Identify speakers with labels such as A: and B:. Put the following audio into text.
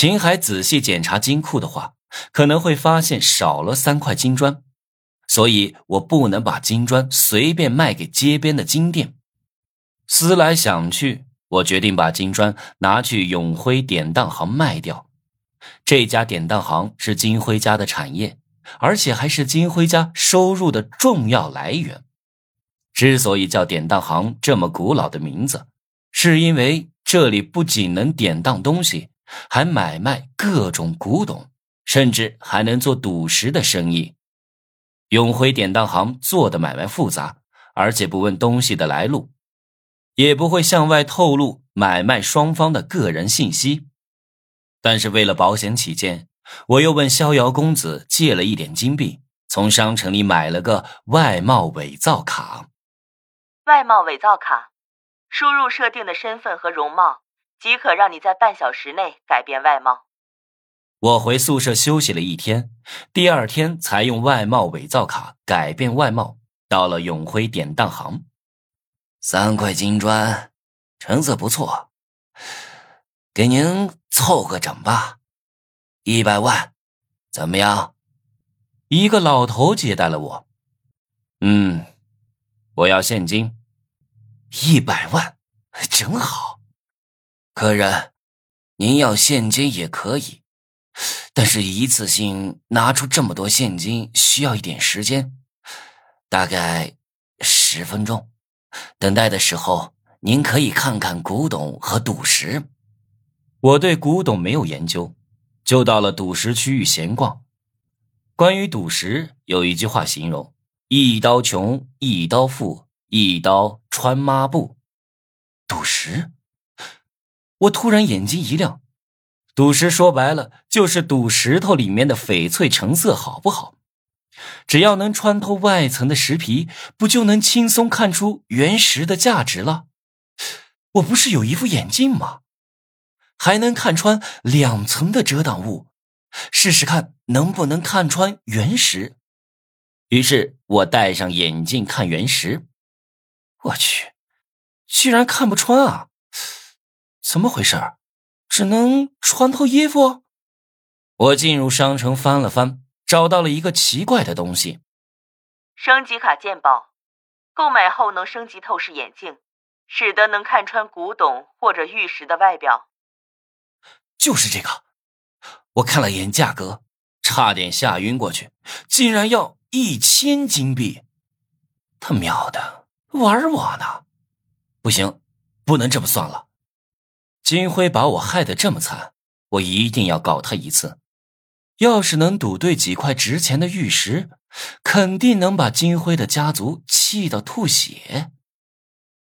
A: 秦海仔细检查金库的话，可能会发现少了三块金砖，所以我不能把金砖随便卖给街边的金店。思来想去，我决定把金砖拿去永辉典当行卖掉。这家典当行是金辉家的产业，而且还是金辉家收入的重要来源。之所以叫典当行这么古老的名字，是因为这里不仅能典当东西，还买卖各种古董，甚至还能做赌石的生意。永辉典当行做的买卖复杂，而且不问东西的来路，也不会向外透露买卖双方的个人信息。但是为了保险起见，我又问逍遥公子借了一点金币，从商城里买了个外贸伪造卡。
B: 外贸伪造卡，输入设定的身份和容貌，即可让你在半小时内改变外貌。
A: 我回宿舍休息了一天，第二天才用外贸伪造卡改变外貌，到了永辉典当行。
C: 三块金砖，成色不错，给您凑个整吧，一百万，怎么样？
A: 一个老头接待了我。嗯，我要现金。
C: 一百万，正好。客人，您要现金也可以，但是一次性拿出这么多现金需要一点时间，大概十分钟。等待的时候，您可以看看古董和赌石。
A: 我对古董没有研究，就到了赌石区域闲逛。关于赌石，有一句话形容：一刀穷，一刀富。一刀穿抹布，赌石。我突然眼睛一亮，赌石说白了就是赌石头里面的翡翠成色好不好？只要能穿透外层的石皮，不就能轻松看出原石的价值了？我不是有一副眼镜吗？还能看穿两层的遮挡物，试试看能不能看穿原石。于是我戴上眼镜看原石。我去，居然看不穿啊！怎么回事？只能穿透衣服？我进入商城翻了翻，找到了一个奇怪的东西——
B: 升级卡鉴宝。购买后能升级透视眼镜，使得能看穿古董或者玉石的外表。
A: 就是这个，我看了眼价格，差点吓晕过去，竟然要一千金币！他喵的！玩我呢？不行，不能这么算了。金辉把我害得这么惨，我一定要告他一次。要是能赌对几块值钱的玉石，肯定能把金辉的家族气到吐血。